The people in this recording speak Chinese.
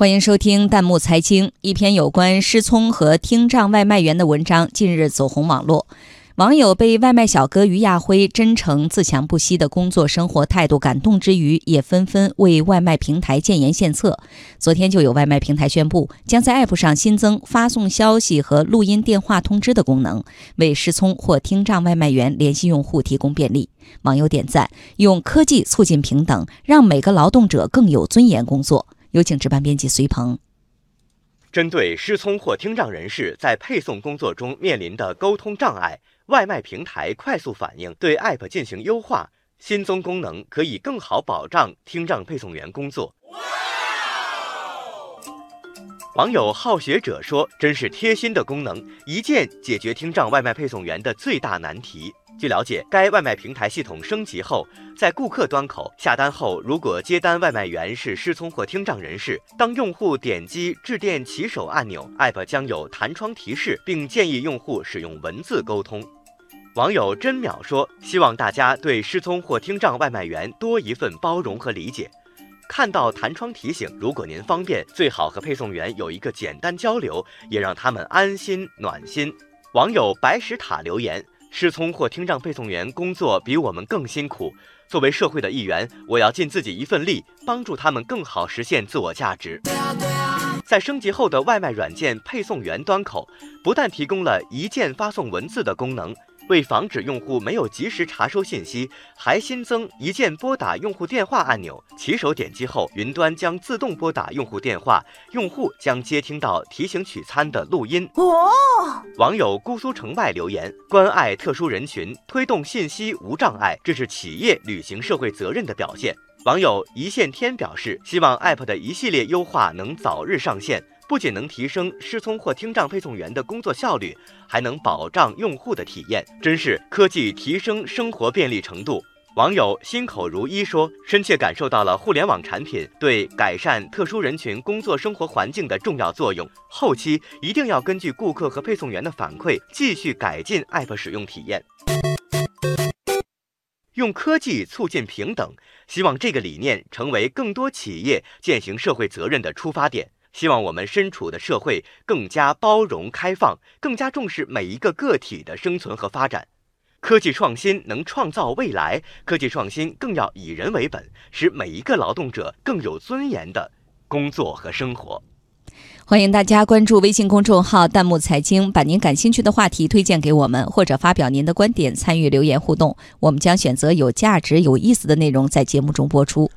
欢迎收听弹幕财经。一篇有关失聪和听障外卖员的文章近日走红网络，网友被外卖小哥于亚辉真诚、自强不息的工作生活态度感动之余，也纷纷为外卖平台建言献策。昨天就有外卖平台宣布，将在 App 上新增发送消息和录音电话通知的功能，为失聪或听障外卖员联系用户提供便利。网友点赞：用科技促进平等，让每个劳动者更有尊严工作。有请值班编辑隋鹏。针对失聪或听障人士在配送工作中面临的沟通障碍，外卖平台快速反应，对 App 进行优化，新增功能可以更好保障听障配送员工作。网友好学者说：“真是贴心的功能，一键解决听障外卖配送员的最大难题。”据了解，该外卖平台系统升级后，在顾客端口下单后，如果接单外卖员是失聪或听障人士，当用户点击致电骑手按钮，App 将有弹窗提示，并建议用户使用文字沟通。网友真淼说：“希望大家对失聪或听障外卖员多一份包容和理解。看到弹窗提醒，如果您方便，最好和配送员有一个简单交流，也让他们安心暖心。”网友白石塔留言。失聪或听障配送员工作比我们更辛苦。作为社会的一员，我要尽自己一份力，帮助他们更好实现自我价值。在升级后的外卖软件配送员端口，不但提供了一键发送文字的功能。为防止用户没有及时查收信息，还新增一键拨打用户电话按钮。骑手点击后，云端将自动拨打用户电话，用户将接听到提醒取餐的录音。哦，网友姑苏城外留言：关爱特殊人群，推动信息无障碍，这是企业履行社会责任的表现。网友一线天表示，希望 App 的一系列优化能早日上线。不仅能提升失聪或听障配送员的工作效率，还能保障用户的体验，真是科技提升生活便利程度。网友心口如一说：“深切感受到了互联网产品对改善特殊人群工作生活环境的重要作用，后期一定要根据顾客和配送员的反馈，继续改进 App 使用体验，用科技促进平等。希望这个理念成为更多企业践行社会责任的出发点。”希望我们身处的社会更加包容开放，更加重视每一个个体的生存和发展。科技创新能创造未来，科技创新更要以人为本，使每一个劳动者更有尊严的工作和生活。欢迎大家关注微信公众号“弹幕财经”，把您感兴趣的话题推荐给我们，或者发表您的观点，参与留言互动。我们将选择有价值、有意思的内容在节目中播出。